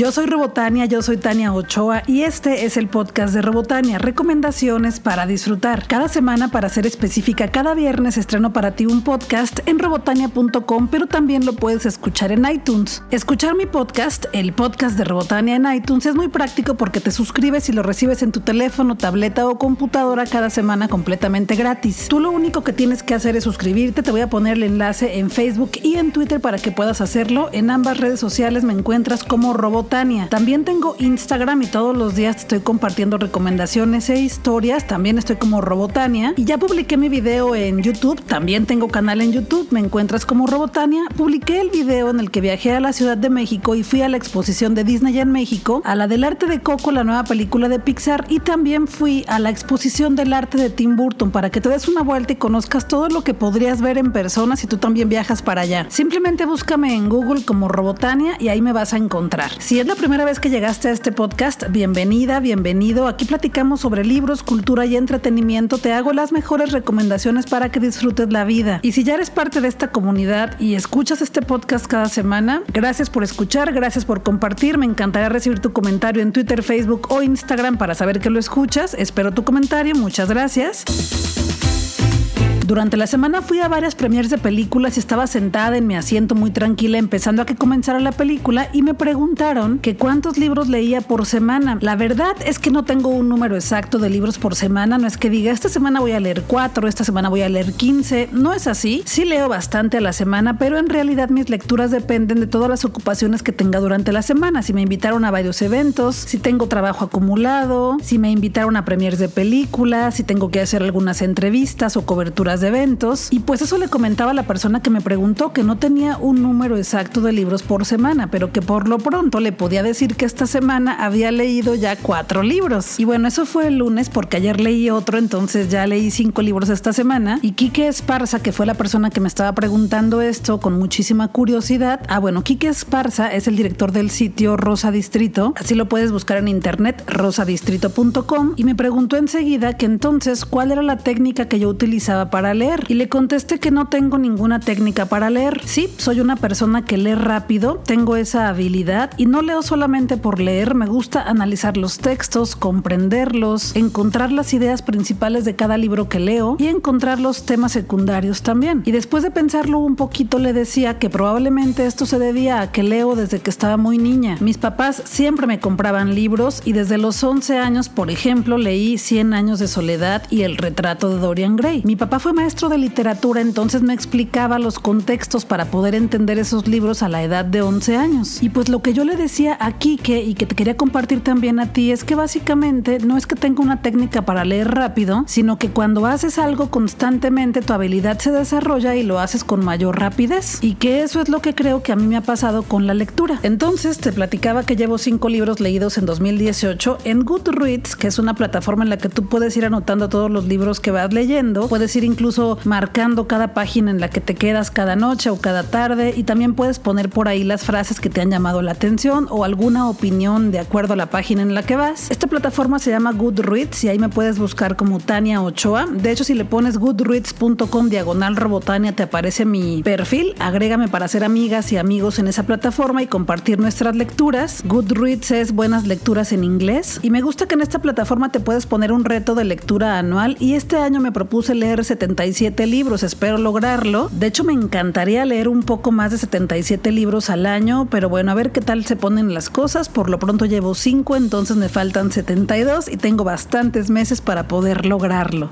Yo soy Robotania, yo soy Tania Ochoa y este es el podcast de Robotania, recomendaciones para disfrutar. Cada semana, para ser específica, cada viernes estreno para ti un podcast en robotania.com, pero también lo puedes escuchar en iTunes. Escuchar mi podcast, el podcast de Robotania en iTunes, es muy práctico porque te suscribes y lo recibes en tu teléfono, tableta o computadora cada semana completamente gratis. Tú lo único que tienes que hacer es suscribirte, te voy a poner el enlace en Facebook y en Twitter para que puedas hacerlo. En ambas redes sociales me encuentras como Robotania. También tengo Instagram y todos los días estoy compartiendo recomendaciones e historias. También estoy como Robotania. Y ya publiqué mi video en YouTube. También tengo canal en YouTube. Me encuentras como Robotania. Publiqué el video en el que viajé a la Ciudad de México y fui a la exposición de Disney en México, a la del arte de Coco, la nueva película de Pixar, y también fui a la exposición del arte de Tim Burton para que te des una vuelta y conozcas todo lo que podrías ver en persona si tú también viajas para allá. Simplemente búscame en Google como Robotania y ahí me vas a encontrar. Si es la primera vez que llegaste a este podcast, bienvenida, bienvenido. Aquí platicamos sobre libros, cultura y entretenimiento. Te hago las mejores recomendaciones para que disfrutes la vida. Y si ya eres parte de esta comunidad y escuchas este podcast cada semana, gracias por escuchar, gracias por compartir. Me encantaría recibir tu comentario en Twitter, Facebook o Instagram para saber que lo escuchas. Espero tu comentario. Muchas gracias. Durante la semana fui a varias premiers de películas y estaba sentada en mi asiento muy tranquila empezando a que comenzara la película y me preguntaron que cuántos libros leía por semana. La verdad es que no tengo un número exacto de libros por semana, no es que diga esta semana voy a leer 4, esta semana voy a leer 15, no es así. Sí leo bastante a la semana, pero en realidad mis lecturas dependen de todas las ocupaciones que tenga durante la semana. Si me invitaron a varios eventos, si tengo trabajo acumulado, si me invitaron a premiers de películas, si tengo que hacer algunas entrevistas o coberturas de eventos y pues eso le comentaba a la persona que me preguntó que no tenía un número exacto de libros por semana, pero que por lo pronto le podía decir que esta semana había leído ya cuatro libros. Y bueno, eso fue el lunes porque ayer leí otro, entonces ya leí cinco libros esta semana. Y Quique Esparza, que fue la persona que me estaba preguntando esto con muchísima curiosidad. Ah, bueno, Quique Esparza es el director del sitio Rosa Distrito, así lo puedes buscar en internet, rosadistrito.com, y me preguntó enseguida que entonces cuál era la técnica que yo utilizaba para leer. Y le contesté que no tengo ninguna técnica para leer. Sí, soy una persona que lee rápido, tengo esa habilidad y no leo solamente por leer, me gusta analizar los textos, comprenderlos, encontrar las ideas principales de cada libro que leo y encontrar los temas secundarios también. Y después de pensarlo un poquito le decía que probablemente esto se debía a que leo desde que estaba muy niña. Mis papás siempre me compraban libros y desde los 11 años, por ejemplo, leí 100 años de soledad y el retrato de Dorian Gray. Mi papá fue maestro de literatura, entonces me explicaba los contextos para poder entender esos libros a la edad de 11 años. Y pues lo que yo le decía a Kike y que te quería compartir también a ti es que básicamente no es que tenga una técnica para leer rápido, sino que cuando haces algo constantemente tu habilidad se desarrolla y lo haces con mayor rapidez. Y que eso es lo que creo que a mí me ha pasado con la lectura. Entonces te platicaba que llevo cinco libros leídos en 2018 en Goodreads, que es una plataforma en la que tú puedes ir anotando todos los libros que vas leyendo, puedes ir incluso marcando cada página en la que te quedas cada noche o cada tarde y también puedes poner por ahí las frases que te han llamado la atención o alguna opinión de acuerdo a la página en la que vas. Esta plataforma se llama Goodreads y ahí me puedes buscar como Tania Ochoa. De hecho, si le pones goodreads.com diagonal robotania te aparece mi perfil. Agrégame para ser amigas y amigos en esa plataforma y compartir nuestras lecturas. Goodreads es buenas lecturas en inglés y me gusta que en esta plataforma te puedes poner un reto de lectura anual y este año me propuse leer 70 77 libros, espero lograrlo. De hecho, me encantaría leer un poco más de 77 libros al año, pero bueno, a ver qué tal se ponen las cosas. Por lo pronto llevo 5, entonces me faltan 72 y tengo bastantes meses para poder lograrlo.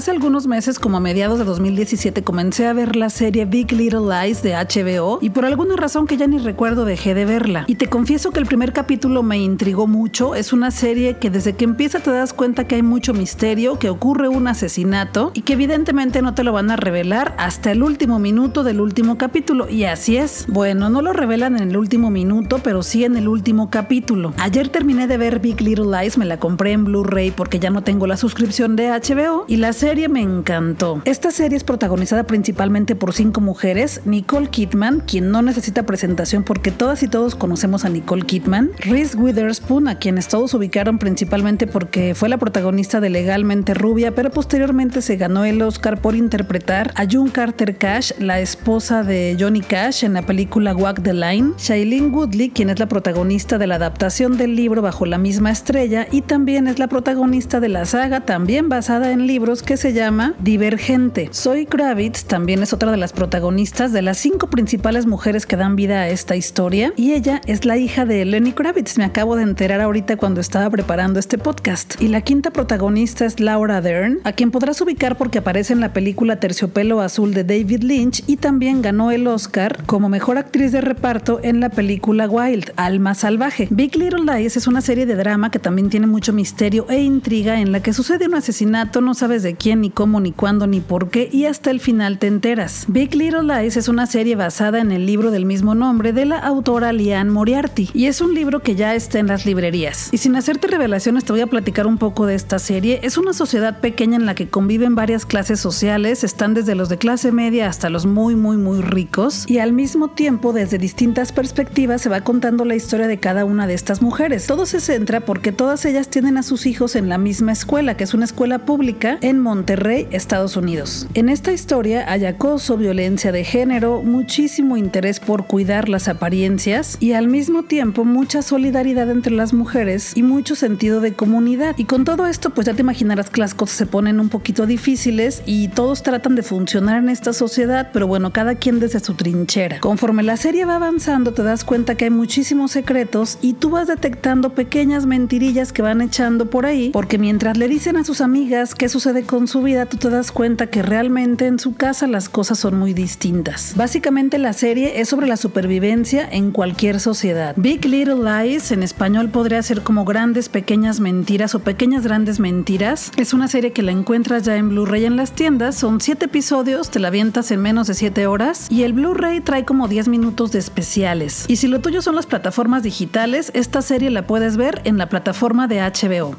Hace algunos meses, como a mediados de 2017, comencé a ver la serie Big Little Lies de HBO y por alguna razón que ya ni recuerdo dejé de verla. Y te confieso que el primer capítulo me intrigó mucho. Es una serie que desde que empieza te das cuenta que hay mucho misterio, que ocurre un asesinato y que evidentemente no te lo van a revelar hasta el último minuto del último capítulo. Y así es. Bueno, no lo revelan en el último minuto, pero sí en el último capítulo. Ayer terminé de ver Big Little Lies, me la compré en Blu-ray porque ya no tengo la suscripción de HBO y la serie serie me encantó. Esta serie es protagonizada principalmente por cinco mujeres, Nicole Kidman, quien no necesita presentación porque todas y todos conocemos a Nicole Kidman, Reese Witherspoon, a quienes todos ubicaron principalmente porque fue la protagonista de Legalmente Rubia, pero posteriormente se ganó el Oscar por interpretar a June Carter Cash, la esposa de Johnny Cash en la película Walk the Line, Shailene Woodley, quien es la protagonista de la adaptación del libro Bajo la misma estrella y también es la protagonista de la saga también basada en libros que se llama Divergente. Zoe Kravitz también es otra de las protagonistas de las cinco principales mujeres que dan vida a esta historia y ella es la hija de Lenny Kravitz. Me acabo de enterar ahorita cuando estaba preparando este podcast. Y la quinta protagonista es Laura Dern, a quien podrás ubicar porque aparece en la película Terciopelo Azul de David Lynch y también ganó el Oscar como mejor actriz de reparto en la película Wild, Alma Salvaje. Big Little Lies es una serie de drama que también tiene mucho misterio e intriga en la que sucede un asesinato, no sabes de quién, ni cómo, ni cuándo, ni por qué y hasta el final te enteras. Big Little Lies es una serie basada en el libro del mismo nombre de la autora Liane Moriarty y es un libro que ya está en las librerías. Y sin hacerte revelaciones te voy a platicar un poco de esta serie. Es una sociedad pequeña en la que conviven varias clases sociales, están desde los de clase media hasta los muy muy muy ricos y al mismo tiempo desde distintas perspectivas se va contando la historia de cada una de estas mujeres. Todo se centra porque todas ellas tienen a sus hijos en la misma escuela, que es una escuela pública en Monterrey, Estados Unidos. En esta historia hay acoso, violencia de género, muchísimo interés por cuidar las apariencias y al mismo tiempo mucha solidaridad entre las mujeres y mucho sentido de comunidad. Y con todo esto, pues ya te imaginarás que las cosas se ponen un poquito difíciles y todos tratan de funcionar en esta sociedad, pero bueno, cada quien desde su trinchera. Conforme la serie va avanzando, te das cuenta que hay muchísimos secretos y tú vas detectando pequeñas mentirillas que van echando por ahí, porque mientras le dicen a sus amigas qué sucede con su vida, tú te das cuenta que realmente en su casa las cosas son muy distintas. Básicamente la serie es sobre la supervivencia en cualquier sociedad. Big Little Lies en español podría ser como grandes pequeñas mentiras o pequeñas grandes mentiras. Es una serie que la encuentras ya en Blu-ray en las tiendas, son 7 episodios, te la avientas en menos de 7 horas y el Blu-ray trae como 10 minutos de especiales. Y si lo tuyo son las plataformas digitales, esta serie la puedes ver en la plataforma de HBO.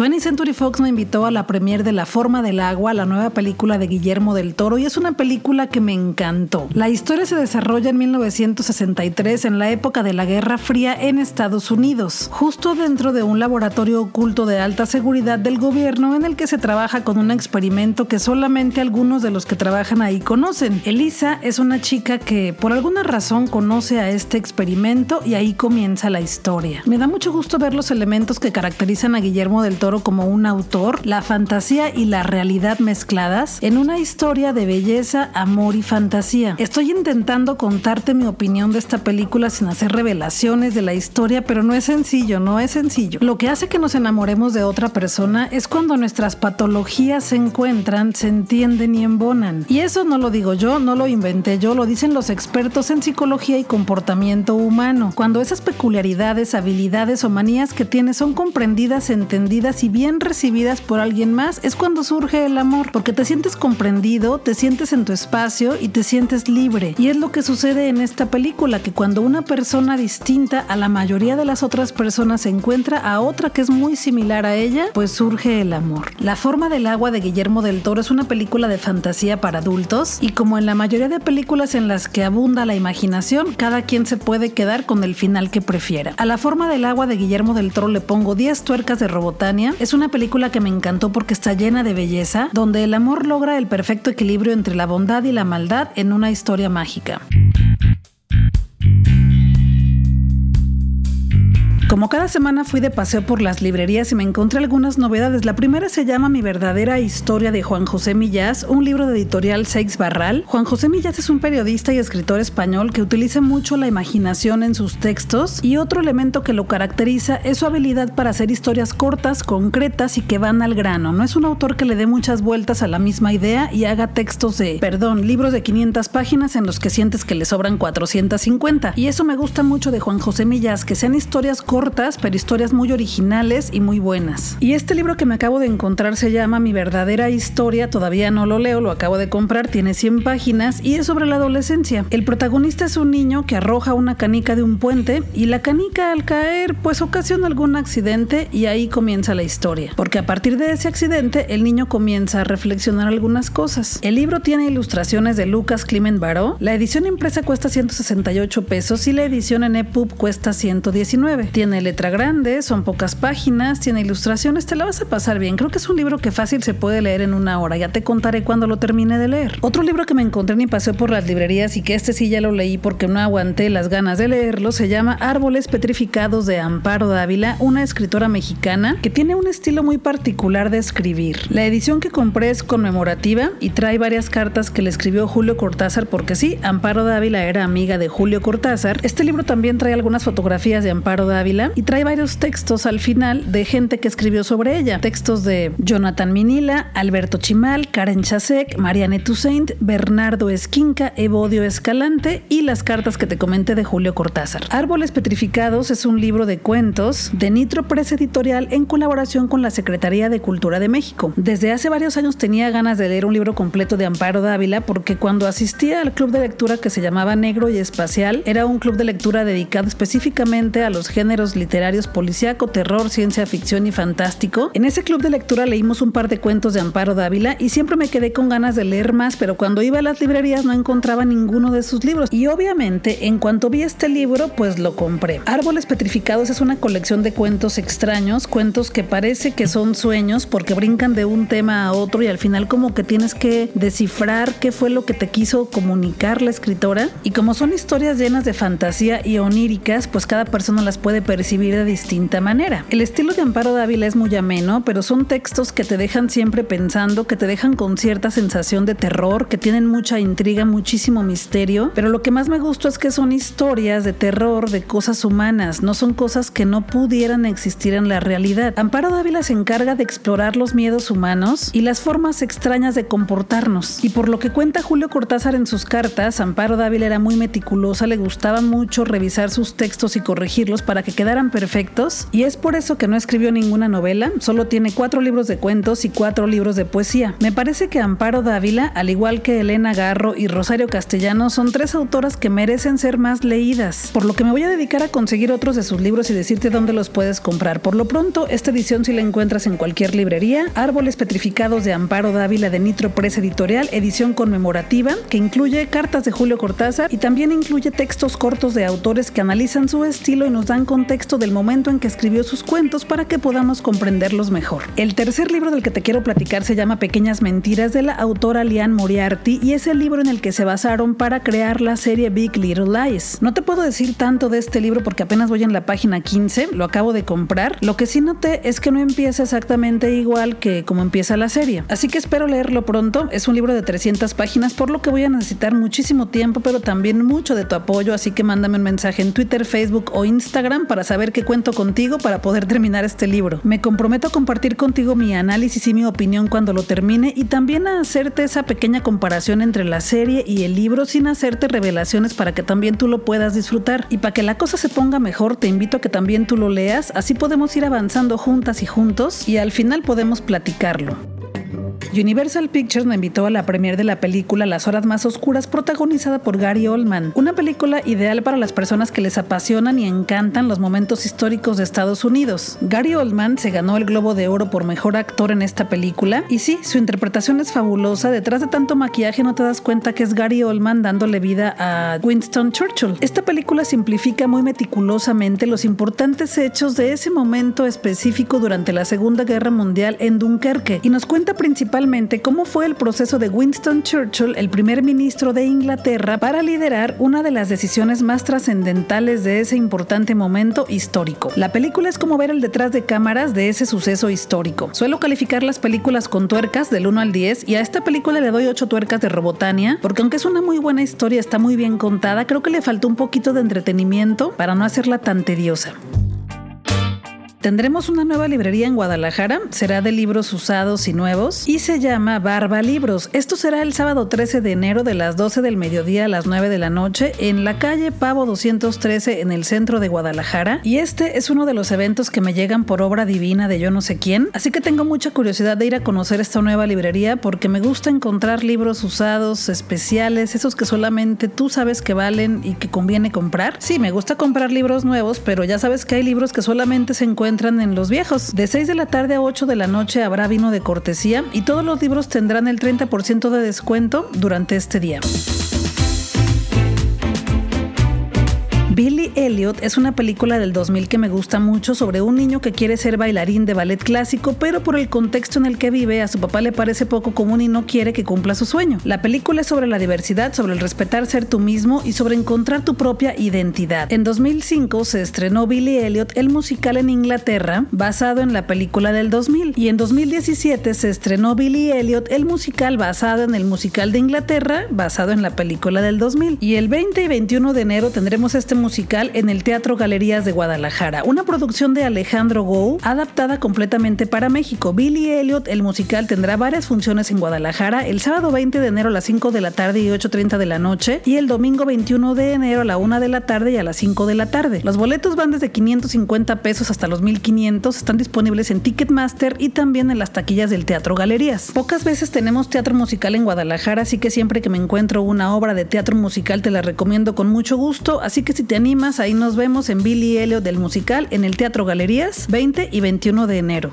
20th Century Fox me invitó a la premiere de La Forma del Agua, la nueva película de Guillermo del Toro, y es una película que me encantó. La historia se desarrolla en 1963, en la época de la Guerra Fría en Estados Unidos, justo dentro de un laboratorio oculto de alta seguridad del gobierno en el que se trabaja con un experimento que solamente algunos de los que trabajan ahí conocen. Elisa es una chica que por alguna razón conoce a este experimento y ahí comienza la historia. Me da mucho gusto ver los elementos que caracterizan a Guillermo del Toro como un autor, la fantasía y la realidad mezcladas en una historia de belleza, amor y fantasía. Estoy intentando contarte mi opinión de esta película sin hacer revelaciones de la historia, pero no es sencillo, no es sencillo. Lo que hace que nos enamoremos de otra persona es cuando nuestras patologías se encuentran, se entienden y embonan. Y eso no lo digo yo, no lo inventé yo, lo dicen los expertos en psicología y comportamiento humano. Cuando esas peculiaridades, habilidades o manías que tienes son comprendidas, entendidas y bien recibidas por alguien más, es cuando surge el amor, porque te sientes comprendido, te sientes en tu espacio y te sientes libre. Y es lo que sucede en esta película, que cuando una persona distinta a la mayoría de las otras personas se encuentra a otra que es muy similar a ella, pues surge el amor. La forma del agua de Guillermo del Toro es una película de fantasía para adultos y como en la mayoría de películas en las que abunda la imaginación, cada quien se puede quedar con el final que prefiera. A la forma del agua de Guillermo del Toro le pongo 10 tuercas de Robotania es una película que me encantó porque está llena de belleza, donde el amor logra el perfecto equilibrio entre la bondad y la maldad en una historia mágica. Como cada semana fui de paseo por las librerías y me encontré algunas novedades. La primera se llama Mi verdadera historia de Juan José Millás, un libro de editorial Seix Barral. Juan José Millás es un periodista y escritor español que utiliza mucho la imaginación en sus textos y otro elemento que lo caracteriza es su habilidad para hacer historias cortas, concretas y que van al grano. No es un autor que le dé muchas vueltas a la misma idea y haga textos de, perdón, libros de 500 páginas en los que sientes que le sobran 450. Y eso me gusta mucho de Juan José Millás, que sean historias cortas cortas, pero historias muy originales y muy buenas. Y este libro que me acabo de encontrar se llama Mi verdadera historia, todavía no lo leo, lo acabo de comprar, tiene 100 páginas y es sobre la adolescencia. El protagonista es un niño que arroja una canica de un puente y la canica al caer pues ocasiona algún accidente y ahí comienza la historia. Porque a partir de ese accidente el niño comienza a reflexionar algunas cosas. El libro tiene ilustraciones de Lucas Clement Baró. La edición impresa cuesta 168 pesos y la edición en EPUB cuesta 119. Tiene letra grande, son pocas páginas, tiene ilustraciones, te la vas a pasar bien. Creo que es un libro que fácil se puede leer en una hora. Ya te contaré cuando lo termine de leer. Otro libro que me encontré en mi paseo por las librerías y que este sí ya lo leí porque no aguanté las ganas de leerlo se llama Árboles Petrificados de Amparo Dávila, una escritora mexicana que tiene un estilo muy particular de escribir. La edición que compré es conmemorativa y trae varias cartas que le escribió Julio Cortázar porque sí, Amparo Dávila era amiga de Julio Cortázar. Este libro también trae algunas fotografías de Amparo Dávila y trae varios textos al final de gente que escribió sobre ella. Textos de Jonathan Minila, Alberto Chimal, Karen Chasek, Marianne Toussaint, Bernardo Esquinca, Evodio Escalante y las cartas que te comenté de Julio Cortázar. Árboles Petrificados es un libro de cuentos de Nitro Press Editorial en colaboración con la Secretaría de Cultura de México. Desde hace varios años tenía ganas de leer un libro completo de Amparo Dávila porque cuando asistía al club de lectura que se llamaba Negro y Espacial, era un club de lectura dedicado específicamente a los géneros literarios policíaco, terror, ciencia ficción y fantástico. En ese club de lectura leímos un par de cuentos de Amparo Dávila y siempre me quedé con ganas de leer más, pero cuando iba a las librerías no encontraba ninguno de sus libros. Y obviamente, en cuanto vi este libro, pues lo compré. Árboles Petrificados es una colección de cuentos extraños, cuentos que parece que son sueños porque brincan de un tema a otro y al final como que tienes que descifrar qué fue lo que te quiso comunicar la escritora. Y como son historias llenas de fantasía y oníricas, pues cada persona las puede percibir de distinta manera. El estilo de Amparo Dávila es muy ameno, pero son textos que te dejan siempre pensando, que te dejan con cierta sensación de terror, que tienen mucha intriga, muchísimo misterio, pero lo que más me gustó es que son historias de terror, de cosas humanas, no son cosas que no pudieran existir en la realidad. Amparo Dávila se encarga de explorar los miedos humanos y las formas extrañas de comportarnos. Y por lo que cuenta Julio Cortázar en sus cartas, Amparo Dávila era muy meticulosa, le gustaba mucho revisar sus textos y corregirlos para que quedaran perfectos, y es por eso que no escribió ninguna novela, solo tiene cuatro libros de cuentos y cuatro libros de poesía. Me parece que Amparo Dávila, al igual que Elena Garro y Rosario Castellano, son tres autoras que merecen ser más leídas, por lo que me voy a dedicar a conseguir otros de sus libros y decirte dónde los puedes comprar. Por lo pronto, esta edición si la encuentras en cualquier librería, Árboles Petrificados de Amparo Dávila de Nitro Press Editorial, edición conmemorativa, que incluye cartas de Julio Cortázar y también incluye textos cortos de autores que analizan su estilo y nos dan contexto del momento en que escribió sus cuentos para que podamos comprenderlos mejor. El tercer libro del que te quiero platicar se llama Pequeñas Mentiras de la autora Liane Moriarty y es el libro en el que se basaron para crear la serie Big Little Lies. No te puedo decir tanto de este libro porque apenas voy en la página 15, lo acabo de comprar. Lo que sí noté es que no empieza exactamente igual que como empieza la serie. Así que espero leerlo pronto. Es un libro de 300 páginas, por lo que voy a necesitar muchísimo tiempo, pero también mucho de tu apoyo, así que mándame un mensaje en Twitter, Facebook o Instagram para saber que cuento contigo para poder terminar este libro. Me comprometo a compartir contigo mi análisis y mi opinión cuando lo termine y también a hacerte esa pequeña comparación entre la serie y el libro sin hacerte revelaciones para que también tú lo puedas disfrutar. Y para que la cosa se ponga mejor, te invito a que también tú lo leas, así podemos ir avanzando juntas y juntos y al final podemos platicarlo. Universal Pictures me invitó a la premiere de la película Las Horas Más Oscuras, protagonizada por Gary Oldman. Una película ideal para las personas que les apasionan y encantan los momentos históricos de Estados Unidos. Gary Oldman se ganó el Globo de Oro por mejor actor en esta película, y sí, su interpretación es fabulosa. Detrás de tanto maquillaje no te das cuenta que es Gary Oldman dándole vida a Winston Churchill. Esta película simplifica muy meticulosamente los importantes hechos de ese momento específico durante la Segunda Guerra Mundial en Dunkerque y nos cuenta principalmente cómo fue el proceso de Winston Churchill, el primer ministro de Inglaterra, para liderar una de las decisiones más trascendentales de ese importante momento histórico. La película es como ver el detrás de cámaras de ese suceso histórico. Suelo calificar las películas con tuercas del 1 al 10 y a esta película le doy 8 tuercas de Robotania, porque aunque es una muy buena historia, está muy bien contada, creo que le faltó un poquito de entretenimiento para no hacerla tan tediosa. Tendremos una nueva librería en Guadalajara, será de libros usados y nuevos y se llama Barba Libros. Esto será el sábado 13 de enero de las 12 del mediodía a las 9 de la noche en la calle Pavo 213 en el centro de Guadalajara y este es uno de los eventos que me llegan por obra divina de yo no sé quién, así que tengo mucha curiosidad de ir a conocer esta nueva librería porque me gusta encontrar libros usados, especiales, esos que solamente tú sabes que valen y que conviene comprar. Sí, me gusta comprar libros nuevos, pero ya sabes que hay libros que solamente se encuentran entran en los viejos. De 6 de la tarde a 8 de la noche habrá vino de cortesía y todos los libros tendrán el 30% de descuento durante este día. Billy Elliot es una película del 2000 que me gusta mucho sobre un niño que quiere ser bailarín de ballet clásico, pero por el contexto en el que vive a su papá le parece poco común y no quiere que cumpla su sueño. La película es sobre la diversidad, sobre el respetar ser tú mismo y sobre encontrar tu propia identidad. En 2005 se estrenó Billy Elliot, el musical en Inglaterra, basado en la película del 2000, y en 2017 se estrenó Billy Elliot, el musical basado en el musical de Inglaterra, basado en la película del 2000. Y el 20 y 21 de enero tendremos este musical en el Teatro Galerías de Guadalajara, una producción de Alejandro Gou adaptada completamente para México. Billy Elliot, el musical, tendrá varias funciones en Guadalajara el sábado 20 de enero a las 5 de la tarde y 8.30 de la noche y el domingo 21 de enero a la 1 de la tarde y a las 5 de la tarde. Los boletos van desde 550 pesos hasta los 1500, están disponibles en Ticketmaster y también en las taquillas del Teatro Galerías. Pocas veces tenemos teatro musical en Guadalajara, así que siempre que me encuentro una obra de teatro musical te la recomiendo con mucho gusto, así que si te animas, ahí nos vemos en Billy Elliot del musical en el Teatro Galerías 20 y 21 de enero.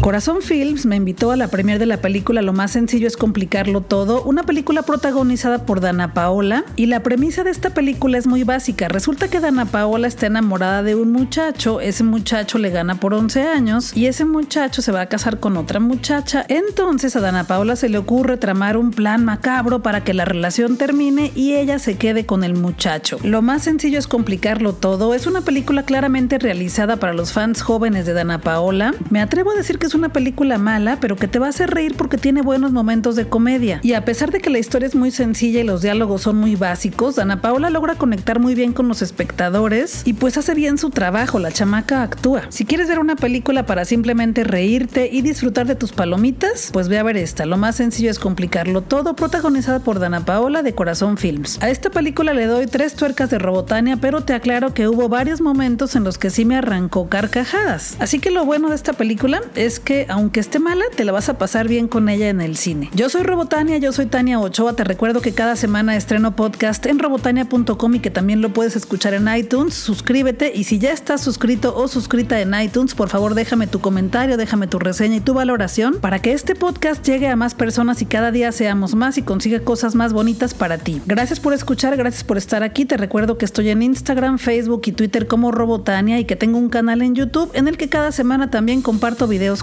Corazón Films me invitó a la premier de la película Lo más sencillo es complicarlo todo, una película protagonizada por Dana Paola y la premisa de esta película es muy básica. Resulta que Dana Paola está enamorada de un muchacho, ese muchacho le gana por 11 años y ese muchacho se va a casar con otra muchacha. Entonces a Dana Paola se le ocurre tramar un plan macabro para que la relación termine y ella se quede con el muchacho. Lo más sencillo es complicarlo todo, es una película claramente realizada para los fans jóvenes de Dana Paola. Me atrevo a decir que es una película mala, pero que te va a hacer reír porque tiene buenos momentos de comedia. Y a pesar de que la historia es muy sencilla y los diálogos son muy básicos, Ana Paola logra conectar muy bien con los espectadores y pues hace bien su trabajo, la chamaca actúa. Si quieres ver una película para simplemente reírte y disfrutar de tus palomitas, pues ve a ver esta. Lo más sencillo es complicarlo todo, protagonizada por Dana Paola de Corazón Films. A esta película le doy tres tuercas de Robotania, pero te aclaro que hubo varios momentos en los que sí me arrancó carcajadas. Así que lo bueno de esta película es que, aunque esté mala, te la vas a pasar bien con ella en el cine. Yo soy Robotania, yo soy Tania Ochoa. Te recuerdo que cada semana estreno podcast en robotania.com y que también lo puedes escuchar en iTunes. Suscríbete y si ya estás suscrito o suscrita en iTunes, por favor déjame tu comentario, déjame tu reseña y tu valoración para que este podcast llegue a más personas y cada día seamos más y consiga cosas más bonitas para ti. Gracias por escuchar, gracias por estar aquí. Te recuerdo que estoy en Instagram, Facebook y Twitter como Robotania y que tengo un canal en YouTube en el que cada semana también comparto videos